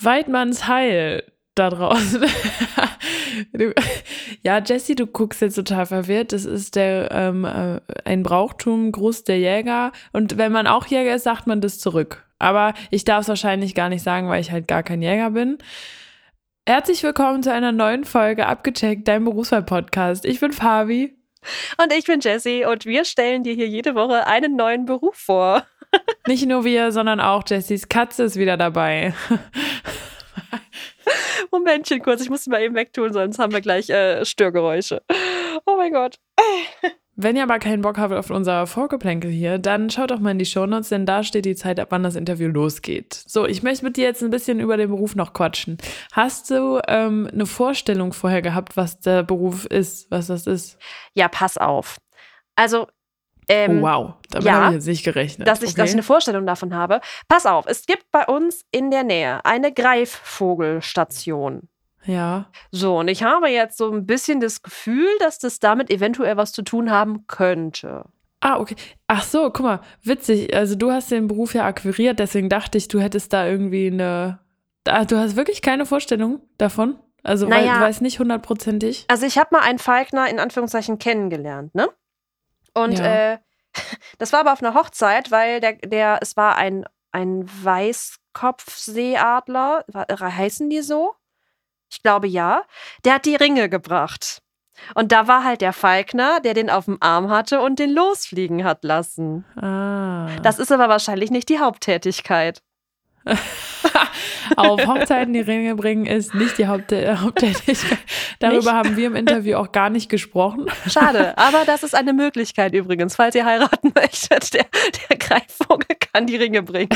Weidmanns Heil da draußen. ja, Jesse, du guckst jetzt total verwirrt. Das ist der ähm, äh, ein Brauchtum, Gruß der Jäger. Und wenn man auch Jäger ist, sagt man das zurück. Aber ich darf es wahrscheinlich gar nicht sagen, weil ich halt gar kein Jäger bin. Herzlich willkommen zu einer neuen Folge Abgecheckt, dein Berufswahl-Podcast. Ich bin Fabi. Und ich bin Jessie und wir stellen dir hier jede Woche einen neuen Beruf vor. Nicht nur wir, sondern auch Jessies Katze ist wieder dabei. Momentchen kurz, ich muss sie mal eben wegtun, sonst haben wir gleich äh, Störgeräusche. Oh mein Gott. Wenn ihr aber keinen Bock habt auf unser Vorgeplänkel hier, dann schaut doch mal in die Shownotes, denn da steht die Zeit, ab wann das Interview losgeht. So, ich möchte mit dir jetzt ein bisschen über den Beruf noch quatschen. Hast du ähm, eine Vorstellung vorher gehabt, was der Beruf ist, was das ist? Ja, pass auf. Also ähm, oh, wow, damit ja, habe ich jetzt nicht gerechnet. Dass ich, okay. dass ich eine Vorstellung davon habe. Pass auf, es gibt bei uns in der Nähe eine Greifvogelstation. Ja. So, und ich habe jetzt so ein bisschen das Gefühl, dass das damit eventuell was zu tun haben könnte. Ah, okay. Ach so, guck mal, witzig. Also du hast den Beruf ja akquiriert, deswegen dachte ich, du hättest da irgendwie eine. Du hast wirklich keine Vorstellung davon? Also naja, weil, weißt nicht hundertprozentig. Also ich habe mal einen Falkner in Anführungszeichen kennengelernt, ne? Und ja. äh, das war aber auf einer Hochzeit, weil der, der, es war ein, ein Weißkopfseeadler. Heißen die so? Ich glaube ja. Der hat die Ringe gebracht. Und da war halt der Falkner, der den auf dem Arm hatte und den losfliegen hat lassen. Ah. Das ist aber wahrscheinlich nicht die Haupttätigkeit. Auf Hochzeiten die Ringe bringen ist nicht die Haupt Haupttätigkeit. Darüber nicht? haben wir im Interview auch gar nicht gesprochen. Schade, aber das ist eine Möglichkeit übrigens, falls ihr heiraten möchtet. Der, der Greifvogel kann die Ringe bringen.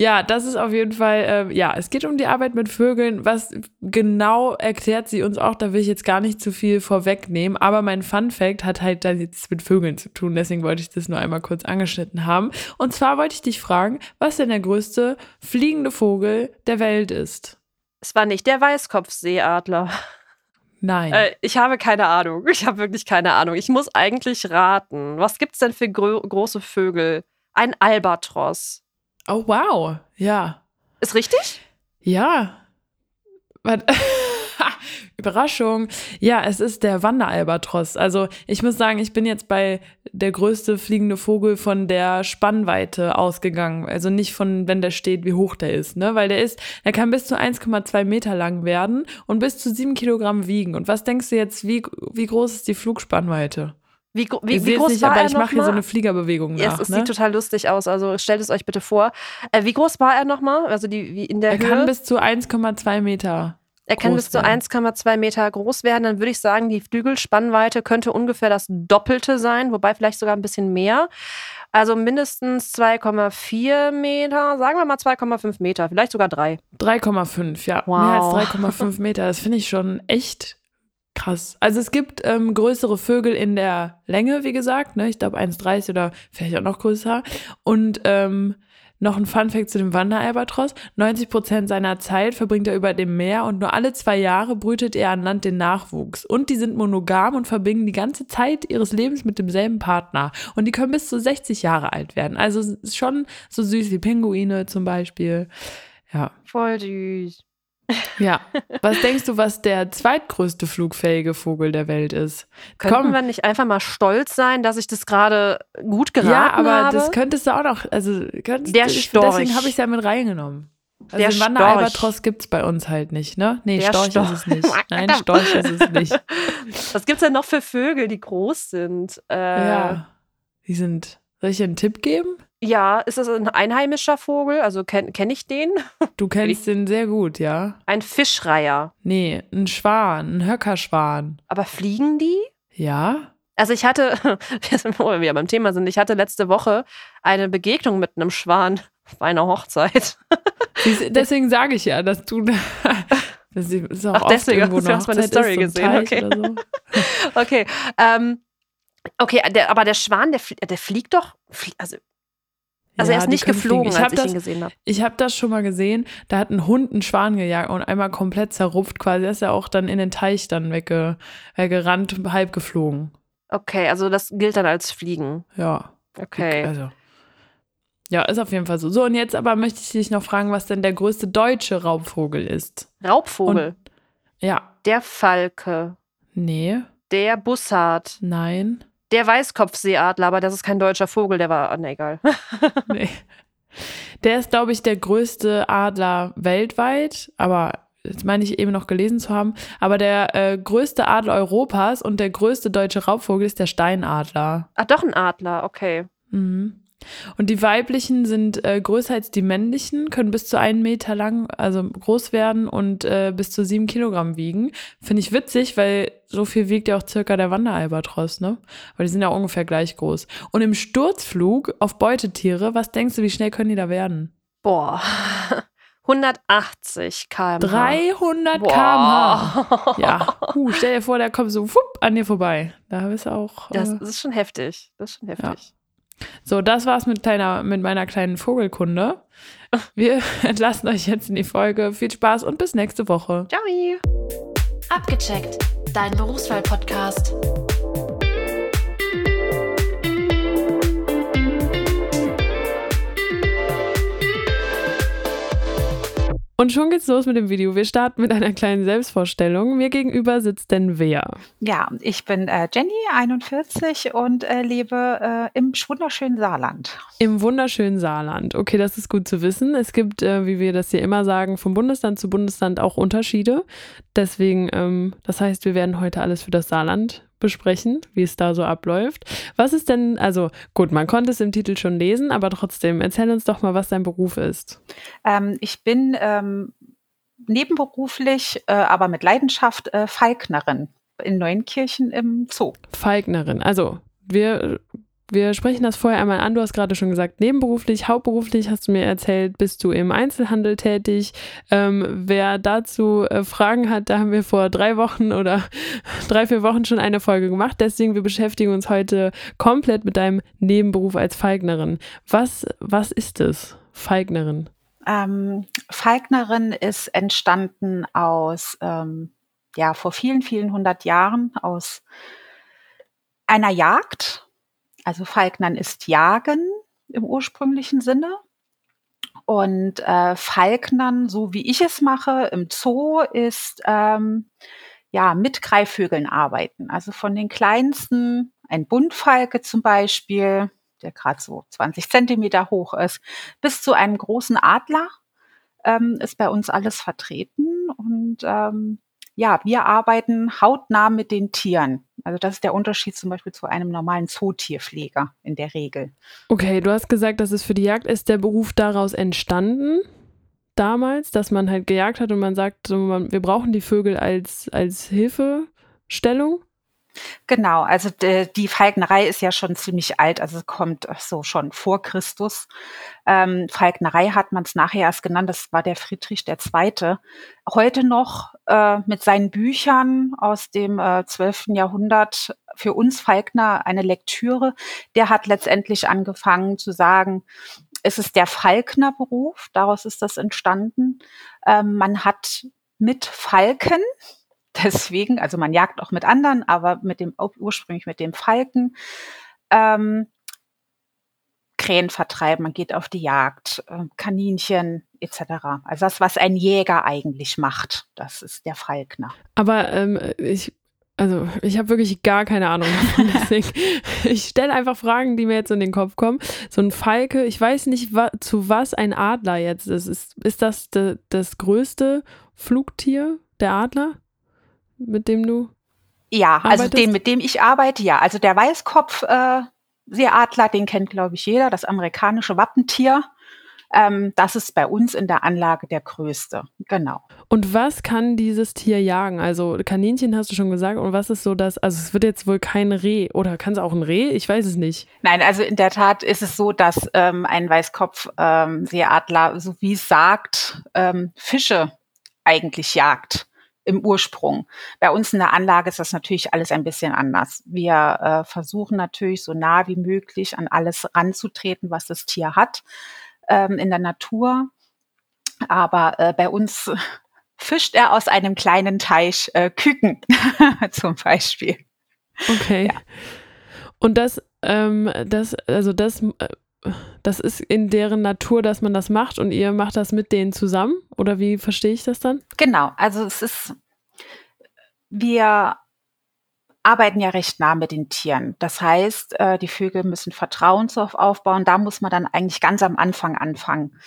Ja, das ist auf jeden Fall, äh, ja, es geht um die Arbeit mit Vögeln. Was genau erklärt sie uns auch, da will ich jetzt gar nicht zu viel vorwegnehmen. Aber mein Fun Fact hat halt dann jetzt mit Vögeln zu tun. Deswegen wollte ich das nur einmal kurz angeschnitten haben. Und zwar wollte ich dich fragen, was denn der größte fliegende Vogel der Welt ist. Es war nicht der Weißkopfseeadler. Nein. Äh, ich habe keine Ahnung. Ich habe wirklich keine Ahnung. Ich muss eigentlich raten. Was gibt es denn für gro große Vögel? Ein Albatros. Oh, wow. Ja. Ist richtig? Ja. Überraschung. Ja, es ist der Wanderalbatros. Also ich muss sagen, ich bin jetzt bei der größte fliegende Vogel von der Spannweite ausgegangen. Also nicht von, wenn der steht, wie hoch der ist, ne? Weil der ist, der kann bis zu 1,2 Meter lang werden und bis zu 7 Kilogramm wiegen. Und was denkst du jetzt, wie, wie groß ist die Flugspannweite? Wie, wie, wie groß nicht, war aber er ich mache hier so eine Fliegerbewegung nach. Ja, es, es ne? sieht total lustig aus. Also stellt es euch bitte vor. Äh, wie groß war er nochmal? Also die, wie in der er Höhe? kann bis zu 1,2 Meter. Er kann bis zu 1,2 Meter groß werden. Dann würde ich sagen, die Flügelspannweite könnte ungefähr das Doppelte sein, wobei vielleicht sogar ein bisschen mehr. Also mindestens 2,4 Meter, sagen wir mal 2,5 Meter, vielleicht sogar 3. 3,5, ja. Wow. Mehr als 3,5 Meter. Das finde ich schon echt Krass. Also es gibt ähm, größere Vögel in der Länge, wie gesagt, ne? Ich glaube 1,30 oder vielleicht auch noch größer. Und ähm, noch ein Funfact zu dem Wanderalbatros. 90 Prozent seiner Zeit verbringt er über dem Meer und nur alle zwei Jahre brütet er an Land den Nachwuchs. Und die sind monogam und verbringen die ganze Zeit ihres Lebens mit demselben Partner. Und die können bis zu 60 Jahre alt werden. Also schon so süß wie Pinguine zum Beispiel. Ja. Voll süß. Ja. Was denkst du, was der zweitgrößte flugfähige Vogel der Welt ist? Könnten Komm. wir nicht einfach mal stolz sein, dass ich das gerade gut geraten habe? Ja, aber habe? das könntest du auch noch. Also könntest, der Storch. Deswegen habe ich es ja mit reingenommen. Also der den Wanderalbatros gibt es bei uns halt nicht, ne? Nee, Storch, Storch, ist es nicht. Nein, Storch ist es nicht. Was gibt es denn noch für Vögel, die groß sind? Äh, ja, die sind. Soll ich dir einen Tipp geben? Ja, ist das ein einheimischer Vogel? Also kenne kenn ich den? Du kennst den sehr gut, ja. Ein Fischreiher. Nee, ein Schwan, ein Höckerschwan. Aber fliegen die? Ja. Also ich hatte, wo wir beim Thema sind, ich hatte letzte Woche eine Begegnung mit einem Schwan auf einer Hochzeit. Deswegen sage ich ja, dass du das ist auch Ach, deswegen hast du meine Story gesehen. Okay. So. okay. Ähm, okay, der, aber der Schwan, der, der fliegt doch, also also ja, er ist nicht geflogen, ich als ich das, ihn gesehen habe. Ich habe das schon mal gesehen. Da hat ein Hund einen Schwan gejagt und einmal komplett zerrupft quasi. Er ist ja auch dann in den Teich dann wegge, weggerannt, halb geflogen. Okay, also das gilt dann als Fliegen. Ja. Okay. Also. Ja, ist auf jeden Fall so. So, und jetzt aber möchte ich dich noch fragen, was denn der größte deutsche Raubvogel ist. Raubvogel? Und, ja. Der Falke. Nee. Der Bussard. Nein. Der Weißkopfseeadler, aber das ist kein deutscher Vogel, der war, ne, egal. nee. Der ist, glaube ich, der größte Adler weltweit, aber das meine ich eben noch gelesen zu haben, aber der äh, größte Adler Europas und der größte deutsche Raubvogel ist der Steinadler. Ach, doch ein Adler, okay. Mhm. Und die weiblichen sind äh, größer als die männlichen, können bis zu einen Meter lang, also groß werden und äh, bis zu sieben Kilogramm wiegen. Finde ich witzig, weil so viel wiegt ja auch circa der Wanderalbatros, ne? Weil die sind ja ungefähr gleich groß. Und im Sturzflug auf Beutetiere, was denkst du, wie schnell können die da werden? Boah. 180 km/h. 300 km/h. Ja. Uh, stell dir vor, der kommt so wupp, an dir vorbei. Da bist du auch. Äh, das ist schon heftig. Das ist schon heftig. Ja. So, das war's mit, kleiner, mit meiner kleinen Vogelkunde. Wir entlassen euch jetzt in die Folge. Viel Spaß und bis nächste Woche. Ciao. Abgecheckt, dein Berufswahl-Podcast. Und schon geht's los mit dem Video. Wir starten mit einer kleinen Selbstvorstellung. Mir gegenüber sitzt denn wer? Ja, ich bin äh, Jenny, 41 und äh, lebe äh, im wunderschönen Saarland. Im wunderschönen Saarland. Okay, das ist gut zu wissen. Es gibt, äh, wie wir das hier immer sagen, vom Bundesland zu Bundesland auch Unterschiede. Deswegen, ähm, das heißt, wir werden heute alles für das Saarland besprechen, wie es da so abläuft. Was ist denn, also gut, man konnte es im Titel schon lesen, aber trotzdem, erzähl uns doch mal, was dein Beruf ist. Ähm, ich bin ähm, nebenberuflich, äh, aber mit Leidenschaft äh, Falknerin in Neunkirchen im Zoo. Falknerin, also wir wir sprechen das vorher einmal an. Du hast gerade schon gesagt, nebenberuflich, hauptberuflich hast du mir erzählt, bist du im Einzelhandel tätig. Ähm, wer dazu äh, Fragen hat, da haben wir vor drei Wochen oder drei, vier Wochen schon eine Folge gemacht. Deswegen, wir beschäftigen uns heute komplett mit deinem Nebenberuf als Falknerin. Was, was ist es, Falknerin? Ähm, Falknerin ist entstanden aus, ähm, ja, vor vielen, vielen hundert Jahren aus einer Jagd also Falknern ist Jagen im ursprünglichen Sinne. Und äh, Falknern, so wie ich es mache im Zoo, ist ähm, ja mit Greifvögeln arbeiten. Also von den kleinsten, ein Buntfalke zum Beispiel, der gerade so 20 Zentimeter hoch ist, bis zu einem großen Adler ähm, ist bei uns alles vertreten. Und ähm, ja, wir arbeiten hautnah mit den Tieren. Also das ist der Unterschied zum Beispiel zu einem normalen Zootierpfleger in der Regel. Okay, du hast gesagt, dass es für die Jagd ist der Beruf daraus entstanden damals, dass man halt gejagt hat und man sagt, wir brauchen die Vögel als, als Hilfestellung. Genau, also die Falknerei ist ja schon ziemlich alt, also kommt so schon vor Christus. Ähm, Falknerei hat man es nachher erst genannt, das war der Friedrich II. Heute noch äh, mit seinen Büchern aus dem äh, 12. Jahrhundert für uns Falkner eine Lektüre. Der hat letztendlich angefangen zu sagen, es ist der Falknerberuf, daraus ist das entstanden. Ähm, man hat mit Falken, deswegen, also man jagt auch mit anderen, aber mit dem ursprünglich mit dem Falken. Ähm, Krähen vertreiben, man geht auf die Jagd, äh, Kaninchen etc. Also das, was ein Jäger eigentlich macht, das ist der Falkner. Aber ähm, ich, also ich habe wirklich gar keine Ahnung davon. Deswegen, ich stelle einfach Fragen, die mir jetzt in den Kopf kommen. So ein Falke, ich weiß nicht, wa zu was ein Adler jetzt ist. Ist, ist das de, das größte Flugtier, der Adler? Mit dem du ja, also den, mit dem ich arbeite, ja. Also der Weißkopf äh, Seeadler, den kennt, glaube ich, jeder, das amerikanische Wappentier. Ähm, das ist bei uns in der Anlage der größte, genau. Und was kann dieses Tier jagen? Also Kaninchen hast du schon gesagt. Und was ist so das? Also es wird jetzt wohl kein Reh oder kann es auch ein Reh? Ich weiß es nicht. Nein, also in der Tat ist es so, dass ähm, ein Weißkopf ähm, so wie es sagt, ähm, Fische eigentlich jagt im Ursprung. Bei uns in der Anlage ist das natürlich alles ein bisschen anders. Wir äh, versuchen natürlich so nah wie möglich an alles ranzutreten, was das Tier hat ähm, in der Natur. Aber äh, bei uns fischt er aus einem kleinen Teich äh, Küken zum Beispiel. Okay. Ja. Und das, ähm, das, also das äh, das ist in deren Natur, dass man das macht und ihr macht das mit denen zusammen? Oder wie verstehe ich das dann? Genau, also es ist, wir arbeiten ja recht nah mit den Tieren. Das heißt, äh, die Vögel müssen Vertrauen aufbauen. Da muss man dann eigentlich ganz am Anfang anfangen.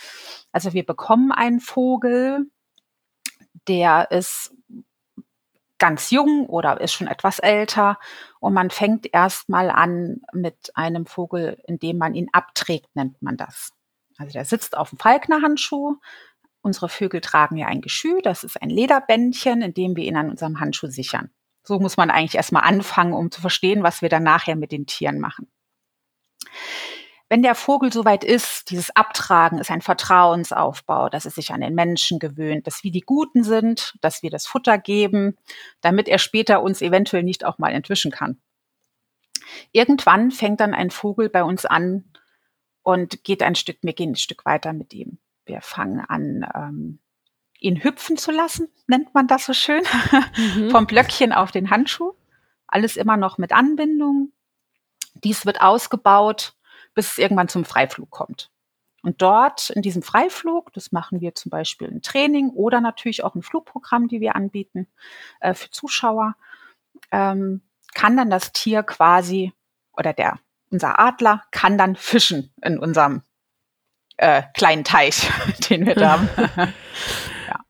Also wir bekommen einen Vogel, der ist ganz jung oder ist schon etwas älter und man fängt erstmal an mit einem Vogel, indem man ihn abträgt, nennt man das. Also der sitzt auf dem Falknerhandschuh. Unsere Vögel tragen ja ein Geschü, das ist ein Lederbändchen, in dem wir ihn an unserem Handschuh sichern. So muss man eigentlich erstmal anfangen, um zu verstehen, was wir dann nachher mit den Tieren machen. Wenn der Vogel soweit ist, dieses Abtragen ist ein Vertrauensaufbau, dass er sich an den Menschen gewöhnt, dass wir die Guten sind, dass wir das Futter geben, damit er später uns eventuell nicht auch mal entwischen kann. Irgendwann fängt dann ein Vogel bei uns an und geht ein Stück, wir gehen ein Stück weiter mit ihm. Wir fangen an, ähm, ihn hüpfen zu lassen, nennt man das so schön, mhm. vom Blöckchen auf den Handschuh. Alles immer noch mit Anbindung. Dies wird ausgebaut, bis es irgendwann zum Freiflug kommt. Und dort in diesem Freiflug, das machen wir zum Beispiel ein Training oder natürlich auch ein Flugprogramm, die wir anbieten äh, für Zuschauer, ähm, kann dann das Tier quasi oder der unser Adler kann dann fischen in unserem äh, kleinen Teich, den wir da haben.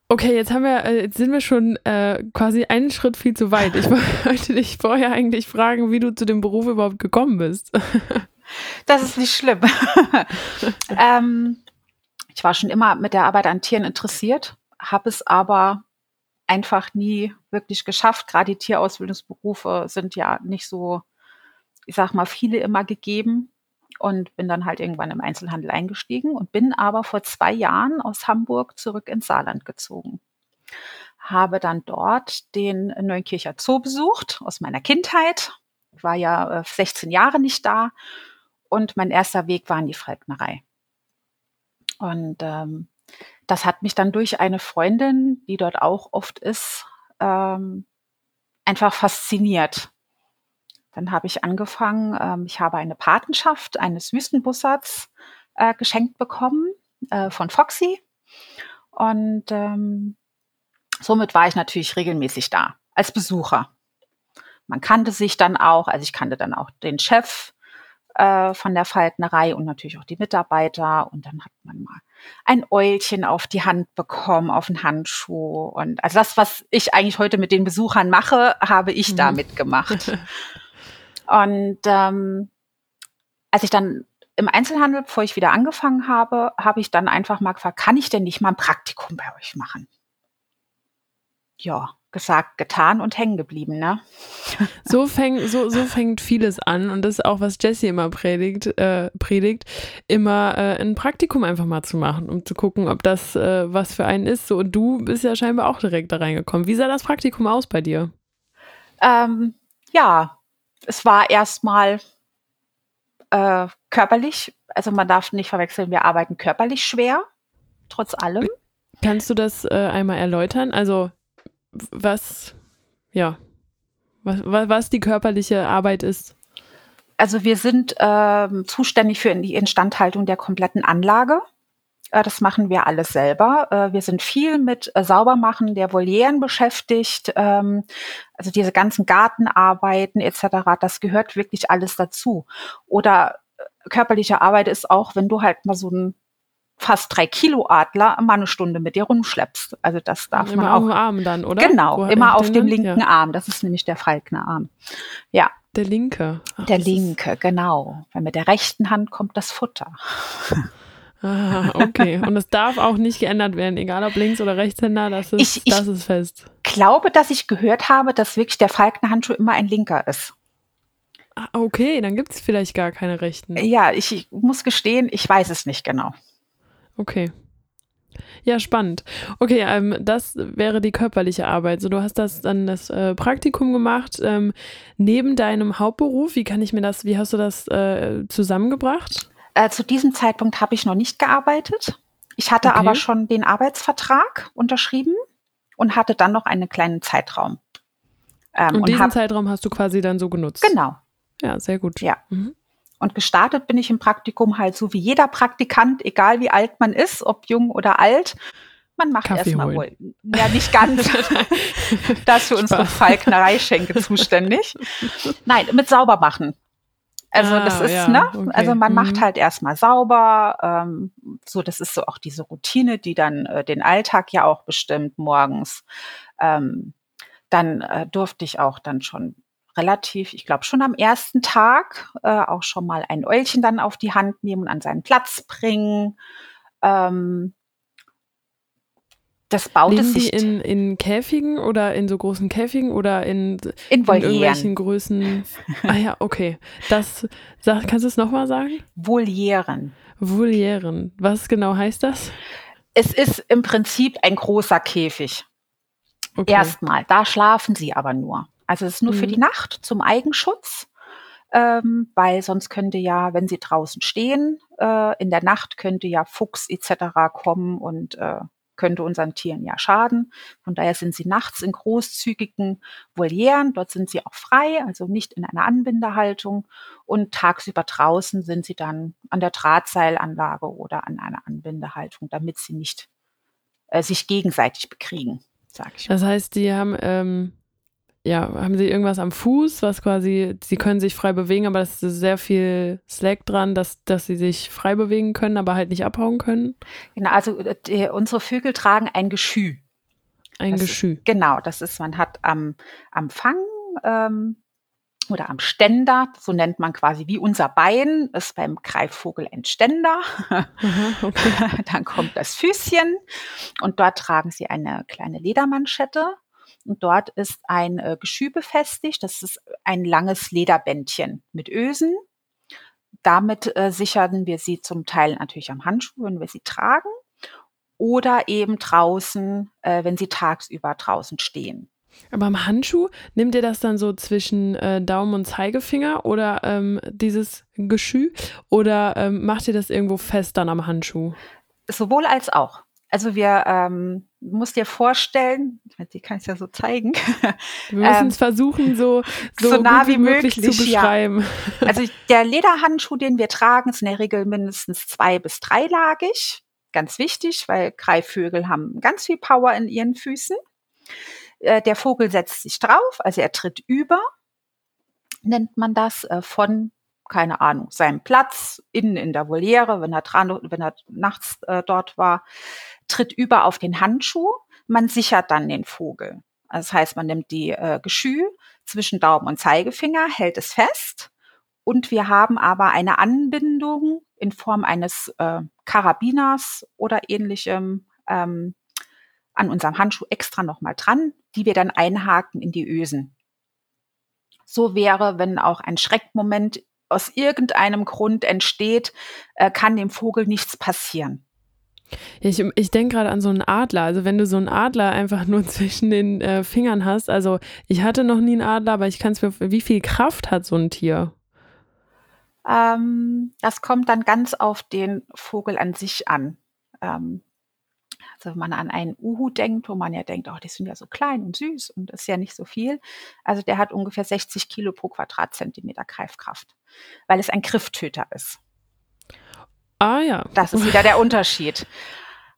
Okay, jetzt haben wir, äh, jetzt sind wir schon äh, quasi einen Schritt viel zu weit. Ich wollte dich vorher eigentlich fragen, wie du zu dem Beruf überhaupt gekommen bist. Das ist nicht schlimm. ähm, ich war schon immer mit der Arbeit an Tieren interessiert, habe es aber einfach nie wirklich geschafft. Gerade die Tierausbildungsberufe sind ja nicht so, ich sag mal, viele immer gegeben und bin dann halt irgendwann im Einzelhandel eingestiegen und bin aber vor zwei Jahren aus Hamburg zurück ins Saarland gezogen. Habe dann dort den Neunkircher Zoo besucht aus meiner Kindheit. Ich war ja 16 äh, Jahre nicht da und mein erster Weg war in die Falknerei. Und ähm, das hat mich dann durch eine Freundin, die dort auch oft ist, ähm, einfach fasziniert. Dann habe ich angefangen, ähm, ich habe eine Patenschaft eines Wüstenbussards äh, geschenkt bekommen äh, von Foxy. Und ähm, somit war ich natürlich regelmäßig da als Besucher. Man kannte sich dann auch, also ich kannte dann auch den Chef äh, von der Faltnerei und natürlich auch die Mitarbeiter. Und dann hat man mal ein Eulchen auf die Hand bekommen, auf den Handschuh. Und also das, was ich eigentlich heute mit den Besuchern mache, habe ich mhm. damit gemacht. Und ähm, als ich dann im Einzelhandel, bevor ich wieder angefangen habe, habe ich dann einfach mal gefragt, kann ich denn nicht mal ein Praktikum bei euch machen? Ja, gesagt, getan und hängen geblieben, ne? So, fäng, so, so fängt vieles an und das ist auch, was Jessie immer predigt, äh, predigt immer äh, ein Praktikum einfach mal zu machen, um zu gucken, ob das äh, was für einen ist. So, und du bist ja scheinbar auch direkt da reingekommen. Wie sah das Praktikum aus bei dir? Ähm, ja, es war erstmal äh, körperlich, also man darf nicht verwechseln, wir arbeiten körperlich schwer, trotz allem. Kannst du das äh, einmal erläutern? Also was, ja, was, was die körperliche Arbeit ist? Also wir sind ähm, zuständig für die Instandhaltung der kompletten Anlage. Äh, das machen wir alles selber. Äh, wir sind viel mit äh, Saubermachen der Volieren beschäftigt. Ähm, also diese ganzen Gartenarbeiten etc., das gehört wirklich alles dazu. Oder körperliche Arbeit ist auch, wenn du halt mal so ein fast drei Kilo Adler mal eine Stunde mit dir rumschleppst. Also das darf immer man auch. Immer auf dem Arm dann, oder? Genau, Wo immer auf dem linken ja. Arm. Das ist nämlich der Falknerarm. Ja. Der linke. Ach, der linke, genau. Weil mit der rechten Hand kommt das Futter. Ah, okay. Und es darf auch nicht geändert werden, egal ob Links- oder Rechtshänder, das ist, ich, das ist fest. Ich glaube, dass ich gehört habe, dass wirklich der Falkner-Handschuh immer ein linker ist. Ah, okay, dann gibt es vielleicht gar keine Rechten. Ja, ich, ich muss gestehen, ich weiß es nicht genau. Okay. Ja, spannend. Okay, ähm, das wäre die körperliche Arbeit. So, du hast das dann das äh, Praktikum gemacht ähm, neben deinem Hauptberuf. Wie kann ich mir das? Wie hast du das äh, zusammengebracht? Äh, zu diesem Zeitpunkt habe ich noch nicht gearbeitet. Ich hatte okay. aber schon den Arbeitsvertrag unterschrieben und hatte dann noch einen kleinen Zeitraum. Ähm, und, und diesen hab, Zeitraum hast du quasi dann so genutzt? Genau. Ja, sehr gut. Ja. Mhm. Und gestartet bin ich im Praktikum halt so wie jeder Praktikant, egal wie alt man ist, ob jung oder alt. Man macht erstmal wohl. Ja, nicht ganz. das für unsere Falknerei-Schenke zuständig. Nein, mit sauber machen. Also ah, das ist, ja, ne? Okay. Also man mhm. macht halt erstmal sauber. Ähm, so, das ist so auch diese Routine, die dann äh, den Alltag ja auch bestimmt morgens. Ähm, dann äh, durfte ich auch dann schon relativ, ich glaube schon am ersten Tag äh, auch schon mal ein Eulchen dann auf die Hand nehmen und an seinen Platz bringen. Ähm, das baut Leben es sich. Die in, in Käfigen oder in so großen Käfigen oder in, in, in irgendwelchen Größen? ah ja, okay. Das, sag, kannst du es nochmal sagen? Volieren. Volieren. Was genau heißt das? Es ist im Prinzip ein großer Käfig. Okay. Erstmal. Da schlafen sie aber nur. Also es ist nur mhm. für die Nacht zum Eigenschutz. Ähm, weil sonst könnte ja, wenn sie draußen stehen, äh, in der Nacht könnte ja Fuchs etc. kommen und äh, könnte unseren Tieren ja schaden. Von daher sind sie nachts in großzügigen Volieren. Dort sind sie auch frei, also nicht in einer Anbindehaltung. Und tagsüber draußen sind sie dann an der Drahtseilanlage oder an einer Anbindehaltung, damit sie nicht äh, sich gegenseitig bekriegen, sage ich. Das heißt, die haben ähm, ja, haben Sie irgendwas am Fuß, was quasi, Sie können sich frei bewegen, aber es ist sehr viel Slack dran, dass, dass Sie sich frei bewegen können, aber halt nicht abhauen können? Genau, also äh, die, unsere Vögel tragen ein Geschü. Ein das Geschü. Ist, genau, das ist, man hat am, am Fang ähm, oder am Ständer, so nennt man quasi wie unser Bein, ist beim Greifvogel ein Ständer. Mhm, okay. Dann kommt das Füßchen und dort tragen sie eine kleine Ledermanschette und dort ist ein äh, Geschü befestigt. Das ist ein langes Lederbändchen mit Ösen. Damit äh, sichern wir sie zum Teil natürlich am Handschuh, wenn wir sie tragen. Oder eben draußen, äh, wenn sie tagsüber draußen stehen. Aber am Handschuh, nimmt ihr das dann so zwischen äh, Daumen und Zeigefinger oder ähm, dieses Geschü? Oder ähm, macht ihr das irgendwo fest dann am Handschuh? Sowohl als auch. Also wir ähm, musst dir vorstellen, die kann ich ja so zeigen. Wir müssen es ähm, versuchen, so, so, so nah wie möglich, möglich, zu beschreiben. Ja. Also der Lederhandschuh, den wir tragen, ist in der Regel mindestens zwei- bis dreilagig. Ganz wichtig, weil Greifvögel haben ganz viel Power in ihren Füßen. Äh, der Vogel setzt sich drauf, also er tritt über, nennt man das, äh, von keine Ahnung, seinem Platz innen in der Voliere, wenn er dran, wenn er nachts äh, dort war, tritt über auf den Handschuh. Man sichert dann den Vogel. Das heißt, man nimmt die äh, Geschü zwischen Daumen und Zeigefinger, hält es fest und wir haben aber eine Anbindung in Form eines äh, Karabiners oder ähnlichem ähm, an unserem Handschuh extra nochmal dran, die wir dann einhaken in die Ösen. So wäre, wenn auch ein Schreckmoment aus irgendeinem Grund entsteht, äh, kann dem Vogel nichts passieren. Ich, ich denke gerade an so einen Adler. Also wenn du so einen Adler einfach nur zwischen den äh, Fingern hast. Also ich hatte noch nie einen Adler, aber ich kann es mir. Wie viel Kraft hat so ein Tier? Ähm, das kommt dann ganz auf den Vogel an sich an. Ähm, also wenn man an einen Uhu denkt, wo man ja denkt, oh, die sind ja so klein und süß und ist ja nicht so viel. Also der hat ungefähr 60 Kilo pro Quadratzentimeter Greifkraft, weil es ein Grifftöter ist. Ah ja. Das ist wieder der Unterschied.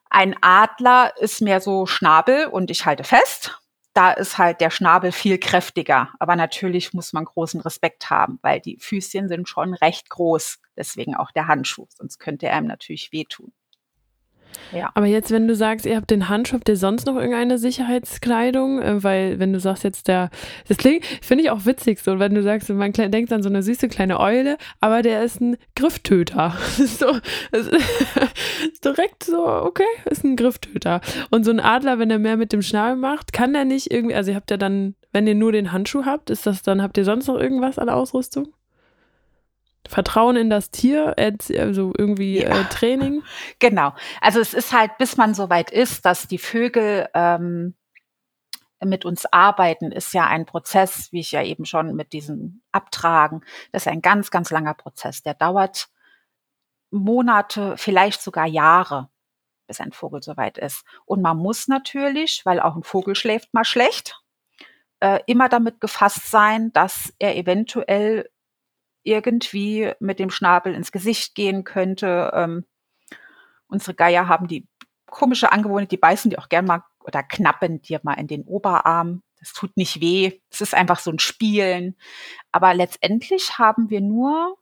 Ein Adler ist mehr so Schnabel und ich halte fest. Da ist halt der Schnabel viel kräftiger. Aber natürlich muss man großen Respekt haben, weil die Füßchen sind schon recht groß. Deswegen auch der Handschuh. Sonst könnte er ihm natürlich wehtun. Ja. Aber jetzt, wenn du sagst, ihr habt den Handschuh, habt ihr sonst noch irgendeine Sicherheitskleidung? Äh, weil, wenn du sagst jetzt der, das klingt, finde ich auch witzig so, wenn du sagst, man denkt an so eine süße kleine Eule, aber der ist ein Grifftöter. so, ist direkt so, okay, ist ein Grifftöter. Und so ein Adler, wenn er mehr mit dem Schnabel macht, kann der nicht irgendwie, also ihr habt ja dann, wenn ihr nur den Handschuh habt, ist das dann, habt ihr sonst noch irgendwas an Ausrüstung? Vertrauen in das Tier, also irgendwie ja. äh, Training? Genau. Also es ist halt, bis man so weit ist, dass die Vögel ähm, mit uns arbeiten, ist ja ein Prozess, wie ich ja eben schon mit diesem Abtragen, das ist ein ganz, ganz langer Prozess. Der dauert Monate, vielleicht sogar Jahre, bis ein Vogel so weit ist. Und man muss natürlich, weil auch ein Vogel schläft mal schlecht, äh, immer damit gefasst sein, dass er eventuell irgendwie mit dem Schnabel ins Gesicht gehen könnte. Ähm, unsere Geier haben die komische Angewohnheit, die beißen die auch gern mal oder knappen dir mal in den Oberarm. Das tut nicht weh. Es ist einfach so ein Spielen. Aber letztendlich haben wir nur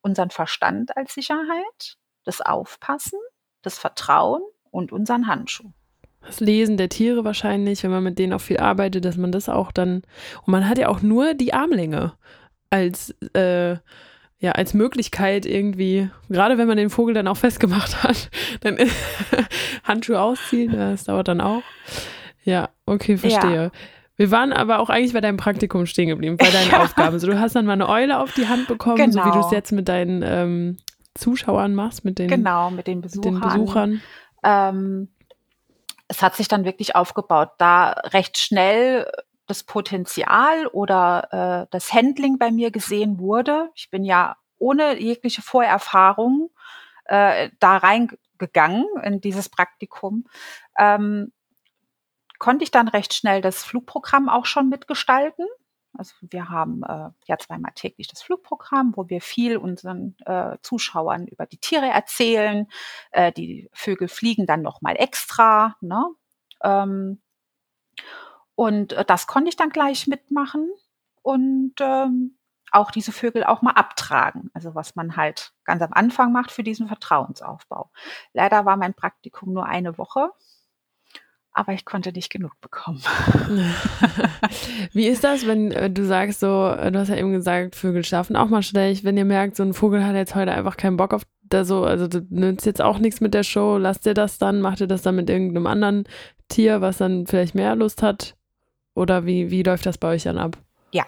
unseren Verstand als Sicherheit, das Aufpassen, das Vertrauen und unseren Handschuh. Das Lesen der Tiere wahrscheinlich, wenn man mit denen auch viel arbeitet, dass man das auch dann. Und man hat ja auch nur die Armlänge als, äh, ja, als Möglichkeit irgendwie, gerade wenn man den Vogel dann auch festgemacht hat, dann Handschuhe ausziehen, das dauert dann auch. Ja, okay, verstehe. Ja. Wir waren aber auch eigentlich bei deinem Praktikum stehen geblieben, bei deinen ja. Aufgaben. Also du hast dann mal eine Eule auf die Hand bekommen, genau. so wie du es genau. jetzt mit deinen ähm, Zuschauern machst, mit den, genau, mit den Besuchern. Mit den Besuchern. Ähm, es hat sich dann wirklich aufgebaut, da recht schnell das Potenzial oder äh, das Handling bei mir gesehen wurde. Ich bin ja ohne jegliche Vorerfahrung äh, da reingegangen in dieses Praktikum. Ähm, konnte ich dann recht schnell das Flugprogramm auch schon mitgestalten. Also wir haben äh, ja zweimal täglich das Flugprogramm, wo wir viel unseren äh, Zuschauern über die Tiere erzählen. Äh, die Vögel fliegen dann noch mal extra. Ne? Ähm, und äh, das konnte ich dann gleich mitmachen und ähm, auch diese Vögel auch mal abtragen. Also was man halt ganz am Anfang macht für diesen Vertrauensaufbau. Leider war mein Praktikum nur eine Woche aber ich konnte nicht genug bekommen. Wie ist das, wenn äh, du sagst so, äh, du hast ja eben gesagt, Vögel schlafen auch mal schlecht, wenn ihr merkt, so ein Vogel hat jetzt heute einfach keinen Bock auf da so, also du nützt jetzt auch nichts mit der Show, lasst ihr das dann, macht ihr das dann mit irgendeinem anderen Tier, was dann vielleicht mehr Lust hat? Oder wie, wie läuft das bei euch dann ab? Ja,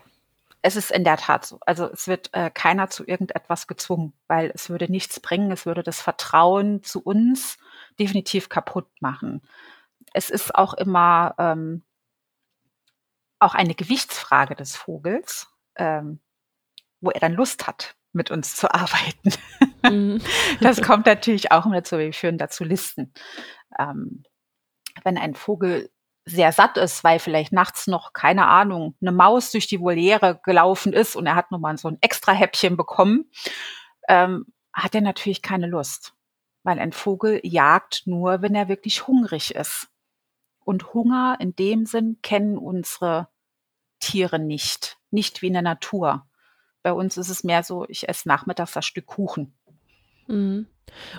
es ist in der Tat so. Also es wird äh, keiner zu irgendetwas gezwungen, weil es würde nichts bringen, es würde das Vertrauen zu uns definitiv kaputt machen es ist auch immer ähm, auch eine Gewichtsfrage des Vogels, ähm, wo er dann Lust hat, mit uns zu arbeiten. Mhm. das kommt natürlich auch dazu. Wir führen dazu Listen. Ähm, wenn ein Vogel sehr satt ist, weil vielleicht nachts noch, keine Ahnung, eine Maus durch die Voliere gelaufen ist und er hat nochmal so ein extra Häppchen bekommen, ähm, hat er natürlich keine Lust. Weil ein Vogel jagt nur, wenn er wirklich hungrig ist. Und Hunger in dem Sinn kennen unsere Tiere nicht, nicht wie in der Natur. Bei uns ist es mehr so, ich esse nachmittags das Stück Kuchen. Mhm.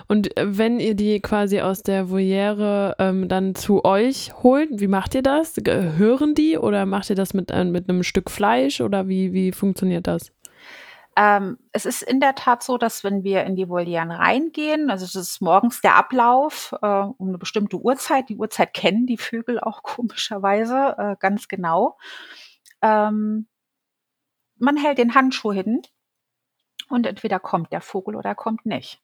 Und äh, wenn ihr die quasi aus der Voliere ähm, dann zu euch holt, wie macht ihr das? Hören die oder macht ihr das mit, äh, mit einem Stück Fleisch oder wie, wie funktioniert das? Ähm, es ist in der Tat so, dass wenn wir in die Volieren reingehen, also es ist morgens der Ablauf äh, um eine bestimmte Uhrzeit, die Uhrzeit kennen die Vögel auch komischerweise äh, ganz genau. Ähm, man hält den Handschuh hin und entweder kommt der Vogel oder er kommt nicht.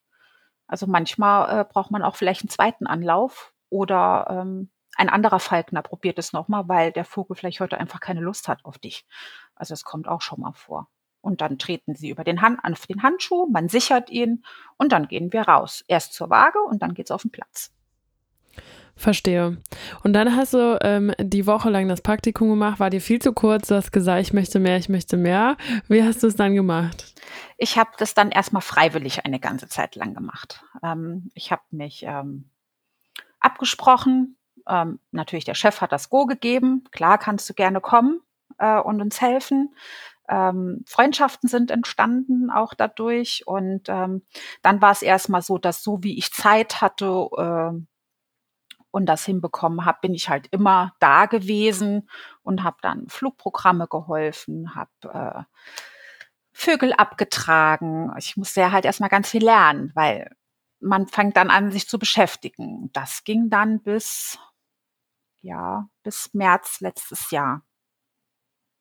Also manchmal äh, braucht man auch vielleicht einen zweiten Anlauf oder ähm, ein anderer Falkner probiert es nochmal, weil der Vogel vielleicht heute einfach keine Lust hat auf dich. Also es kommt auch schon mal vor. Und dann treten sie über den Hand, auf den Handschuh, man sichert ihn und dann gehen wir raus. Erst zur Waage und dann geht's auf den Platz. Verstehe. Und dann hast du ähm, die Woche lang das Praktikum gemacht, war dir viel zu kurz, du hast gesagt, ich möchte mehr, ich möchte mehr. Wie hast du es dann gemacht? Ich habe das dann erstmal freiwillig eine ganze Zeit lang gemacht. Ähm, ich habe mich ähm, abgesprochen. Ähm, natürlich, der Chef hat das Go gegeben. Klar, kannst du gerne kommen äh, und uns helfen. Ähm, Freundschaften sind entstanden auch dadurch. Und ähm, dann war es erstmal so, dass so wie ich Zeit hatte äh, und das hinbekommen habe, bin ich halt immer da gewesen und habe dann Flugprogramme geholfen, habe äh, Vögel abgetragen. Ich musste ja halt erstmal ganz viel lernen, weil man fängt dann an, sich zu beschäftigen. Das ging dann bis, ja, bis März letztes Jahr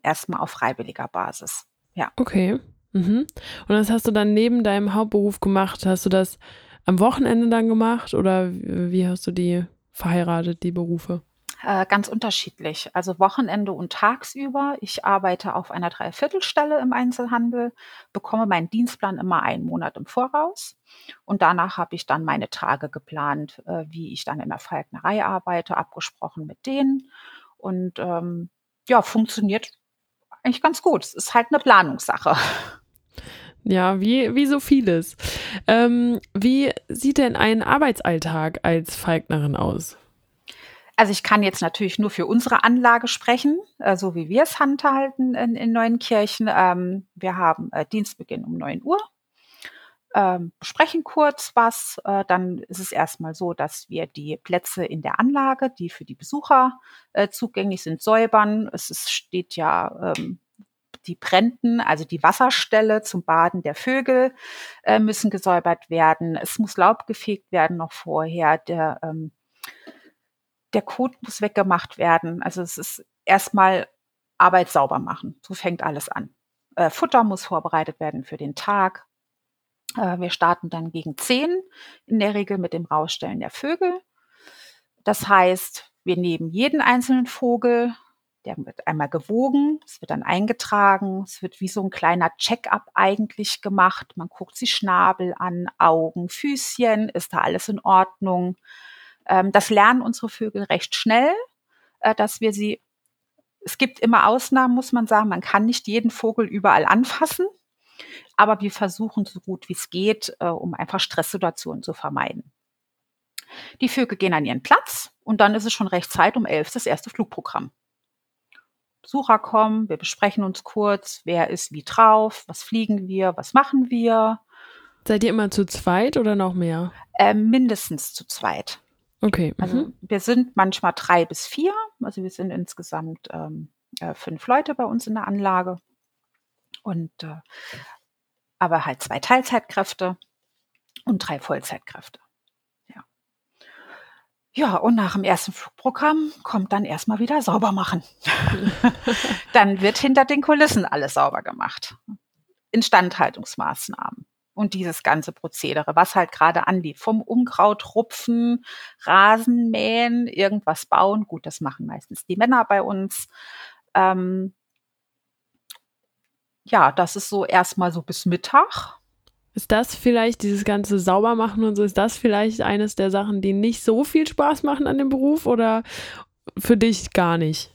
erstmal auf freiwilliger Basis. Ja. Okay. Mhm. Und das hast du dann neben deinem Hauptberuf gemacht? Hast du das am Wochenende dann gemacht oder wie hast du die verheiratet, die Berufe? Äh, ganz unterschiedlich. Also Wochenende und tagsüber. Ich arbeite auf einer Dreiviertelstelle im Einzelhandel, bekomme meinen Dienstplan immer einen Monat im Voraus. Und danach habe ich dann meine Tage geplant, äh, wie ich dann in der Falknerei arbeite, abgesprochen mit denen. Und ähm, ja, funktioniert eigentlich ganz gut. Es ist halt eine Planungssache. Ja, wie, wie so vieles. Ähm, wie sieht denn ein Arbeitsalltag als Falknerin aus? Also ich kann jetzt natürlich nur für unsere Anlage sprechen, äh, so wie wir es handhalten in, in Neuenkirchen. Ähm, wir haben äh, Dienstbeginn um 9 Uhr, ähm, besprechen kurz was. Äh, dann ist es erstmal so, dass wir die Plätze in der Anlage, die für die Besucher äh, zugänglich sind, säubern. Es ist, steht ja ähm, die Brenten, also die Wasserstelle zum Baden der Vögel, äh, müssen gesäubert werden. Es muss Laub gefegt werden noch vorher. Der ähm, der Kot muss weggemacht werden. Also es ist erstmal Arbeit sauber machen. So fängt alles an. Äh, Futter muss vorbereitet werden für den Tag. Äh, wir starten dann gegen zehn in der Regel mit dem Rausstellen der Vögel. Das heißt, wir nehmen jeden einzelnen Vogel, der wird einmal gewogen, es wird dann eingetragen, es wird wie so ein kleiner Check-up eigentlich gemacht. Man guckt sich Schnabel an, Augen, Füßchen, ist da alles in Ordnung? Ähm, das lernen unsere Vögel recht schnell, äh, dass wir sie, es gibt immer Ausnahmen, muss man sagen, man kann nicht jeden Vogel überall anfassen, aber wir versuchen so gut wie es geht, äh, um einfach Stresssituationen zu vermeiden. Die Vögel gehen an ihren Platz und dann ist es schon recht Zeit, um elf das erste Flugprogramm. Besucher kommen, wir besprechen uns kurz, wer ist wie drauf, was fliegen wir, was machen wir. Seid ihr immer zu zweit oder noch mehr? Äh, mindestens zu zweit. Okay. Also mhm. wir sind manchmal drei bis vier. Also wir sind insgesamt ähm, äh, fünf Leute bei uns in der Anlage. Und äh, aber halt zwei Teilzeitkräfte und drei Vollzeitkräfte. Ja. Ja, und nach dem ersten Flugprogramm kommt dann erstmal wieder sauber machen. dann wird hinter den Kulissen alles sauber gemacht. Instandhaltungsmaßnahmen und dieses ganze Prozedere, was halt gerade anlief. Vom Unkraut rupfen, Rasen mähen, irgendwas bauen. Gut, das machen meistens die Männer bei uns. Ähm, ja, das ist so erstmal so bis Mittag. Ist das vielleicht dieses ganze Saubermachen und so, ist das vielleicht eines der Sachen, die nicht so viel Spaß machen an dem Beruf oder für dich gar nicht?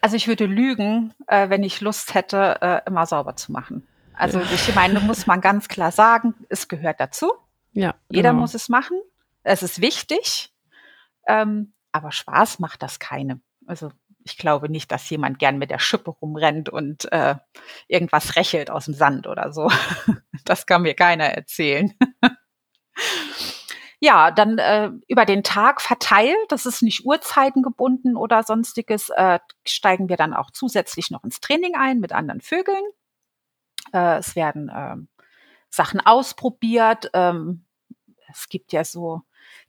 Also ich würde lügen, äh, wenn ich Lust hätte, äh, immer sauber zu machen. Also ich meine, muss man ganz klar sagen, es gehört dazu. Ja. Jeder genau. muss es machen. Es ist wichtig. Ähm, aber Spaß macht das keinem. Also ich glaube nicht, dass jemand gern mit der Schippe rumrennt und äh, irgendwas rächelt aus dem Sand oder so. Das kann mir keiner erzählen. ja, dann äh, über den Tag verteilt, das ist nicht Uhrzeiten gebunden oder sonstiges, äh, steigen wir dann auch zusätzlich noch ins Training ein mit anderen Vögeln. Äh, es werden ähm, Sachen ausprobiert. Ähm, es gibt ja so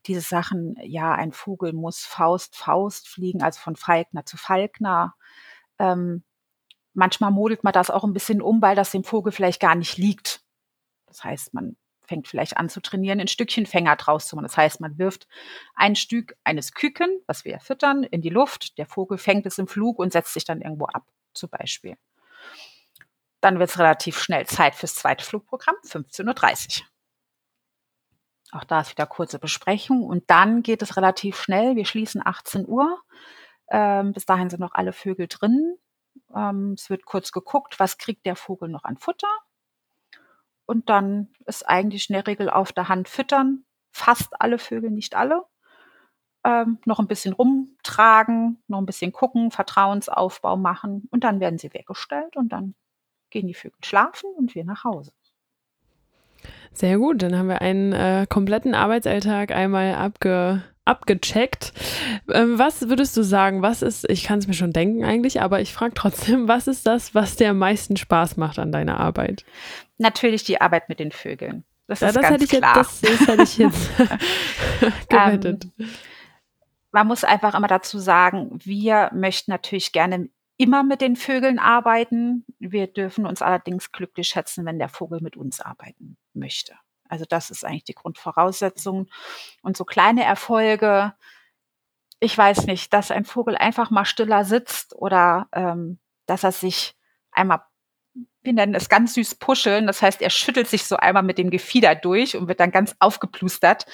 diese Sachen, ja, ein Vogel muss Faust, Faust fliegen, also von Falkner zu Falkner. Ähm, manchmal modelt man das auch ein bisschen um, weil das dem Vogel vielleicht gar nicht liegt. Das heißt, man fängt vielleicht an zu trainieren, ein Stückchen Fänger draus zu machen. Das heißt, man wirft ein Stück eines Küken, was wir füttern, in die Luft. Der Vogel fängt es im Flug und setzt sich dann irgendwo ab, zum Beispiel. Dann wird es relativ schnell Zeit fürs zweite Flugprogramm, 15.30 Uhr. Auch da ist wieder kurze Besprechung und dann geht es relativ schnell. Wir schließen 18 Uhr. Ähm, bis dahin sind noch alle Vögel drin. Ähm, es wird kurz geguckt, was kriegt der Vogel noch an Futter. Und dann ist eigentlich in der Regel auf der Hand füttern. Fast alle Vögel, nicht alle. Ähm, noch ein bisschen rumtragen, noch ein bisschen gucken, Vertrauensaufbau machen und dann werden sie weggestellt und dann gehen die Vögel schlafen und wir nach Hause. Sehr gut, dann haben wir einen äh, kompletten Arbeitsalltag einmal abge, abgecheckt. Ähm, was würdest du sagen, was ist, ich kann es mir schon denken eigentlich, aber ich frage trotzdem, was ist das, was dir am meisten Spaß macht an deiner Arbeit? Natürlich die Arbeit mit den Vögeln. Das ja, ist das ganz hätte ich klar. Jetzt, das, das hätte ich jetzt gewettet. Ähm, man muss einfach immer dazu sagen, wir möchten natürlich gerne immer mit den Vögeln arbeiten. Wir dürfen uns allerdings glücklich schätzen, wenn der Vogel mit uns arbeiten möchte. Also das ist eigentlich die Grundvoraussetzung. Und so kleine Erfolge, ich weiß nicht, dass ein Vogel einfach mal stiller sitzt oder ähm, dass er sich einmal, wir nennen es ganz süß puscheln, das heißt, er schüttelt sich so einmal mit dem Gefieder durch und wird dann ganz aufgeplustert,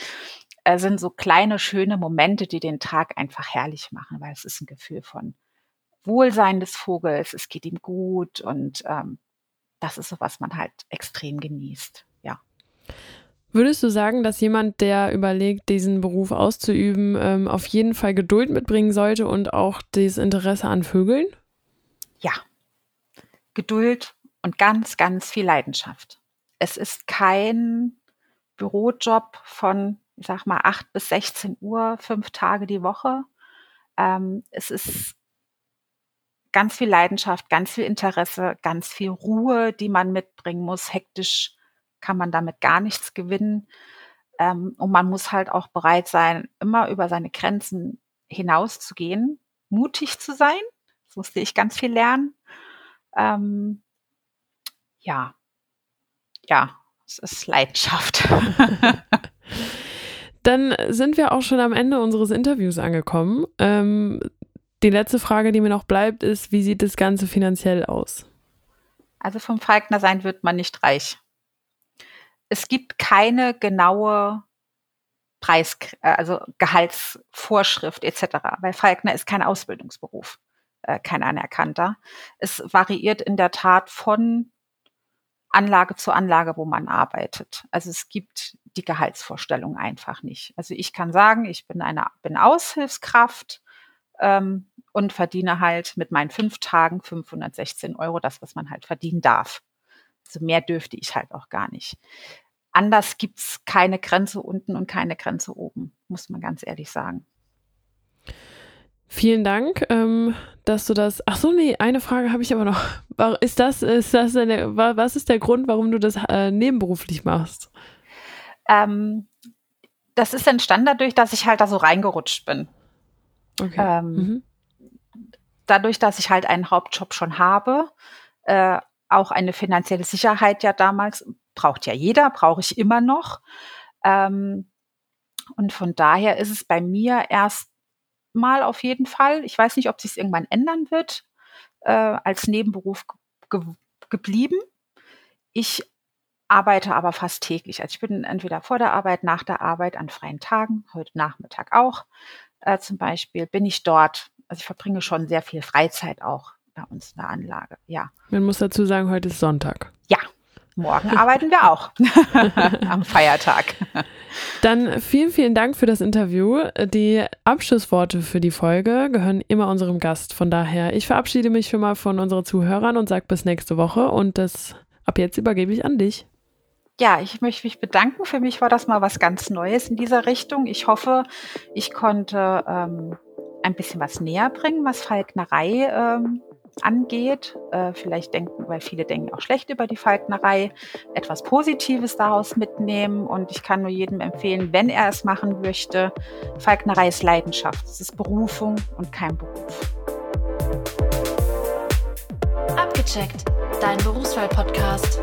äh, sind so kleine, schöne Momente, die den Tag einfach herrlich machen, weil es ist ein Gefühl von Wohlsein des Vogels, es geht ihm gut und ähm, das ist so, was man halt extrem genießt. Ja. Würdest du sagen, dass jemand, der überlegt, diesen Beruf auszuüben, ähm, auf jeden Fall Geduld mitbringen sollte und auch das Interesse an Vögeln? Ja. Geduld und ganz, ganz viel Leidenschaft. Es ist kein Bürojob von, ich sag mal, 8 bis 16 Uhr, fünf Tage die Woche. Ähm, es ist ganz viel Leidenschaft, ganz viel Interesse, ganz viel Ruhe, die man mitbringen muss. Hektisch kann man damit gar nichts gewinnen. Ähm, und man muss halt auch bereit sein, immer über seine Grenzen hinauszugehen, mutig zu sein. Das musste ich ganz viel lernen. Ähm, ja, ja, es ist Leidenschaft. Dann sind wir auch schon am Ende unseres Interviews angekommen. Ähm, die letzte Frage, die mir noch bleibt, ist, wie sieht das Ganze finanziell aus? Also vom Falkner sein wird man nicht reich. Es gibt keine genaue Preis, äh, also Gehaltsvorschrift etc., weil Falkner ist kein Ausbildungsberuf, äh, kein anerkannter. Es variiert in der Tat von Anlage zu Anlage, wo man arbeitet. Also es gibt die Gehaltsvorstellung einfach nicht. Also ich kann sagen, ich bin eine bin Aushilfskraft, ähm, und verdiene halt mit meinen fünf Tagen 516 Euro, das, was man halt verdienen darf. Also mehr dürfte ich halt auch gar nicht. Anders gibt es keine Grenze unten und keine Grenze oben, muss man ganz ehrlich sagen. Vielen Dank, ähm, dass du das. Ach so, nee, eine Frage habe ich aber noch. Ist das, ist das eine, was ist der Grund, warum du das äh, nebenberuflich machst? Ähm, das ist entstanden dadurch, dass ich halt da so reingerutscht bin. Okay. Ähm, mhm. Dadurch, dass ich halt einen Hauptjob schon habe, äh, auch eine finanzielle Sicherheit ja damals, braucht ja jeder, brauche ich immer noch. Ähm, und von daher ist es bei mir erst mal auf jeden Fall, ich weiß nicht, ob sich es irgendwann ändern wird, äh, als Nebenberuf ge geblieben. Ich arbeite aber fast täglich. Also ich bin entweder vor der Arbeit, nach der Arbeit, an freien Tagen, heute Nachmittag auch äh, zum Beispiel, bin ich dort. Also ich verbringe schon sehr viel Freizeit auch bei uns in der Anlage, ja. Man muss dazu sagen, heute ist Sonntag. Ja, morgen arbeiten wir auch am Feiertag. Dann vielen, vielen Dank für das Interview. Die Abschlussworte für die Folge gehören immer unserem Gast. Von daher, ich verabschiede mich schon mal von unseren Zuhörern und sage bis nächste Woche und das ab jetzt übergebe ich an dich. Ja, ich möchte mich bedanken. Für mich war das mal was ganz Neues in dieser Richtung. Ich hoffe, ich konnte ähm, ein bisschen was näher bringen, was Falknerei ähm, angeht. Äh, vielleicht denken, weil viele denken auch schlecht über die Falknerei, etwas Positives daraus mitnehmen. Und ich kann nur jedem empfehlen, wenn er es machen möchte, Falknerei ist Leidenschaft. Es ist Berufung und kein Beruf. Abgecheckt, dein Berufswahl-Podcast.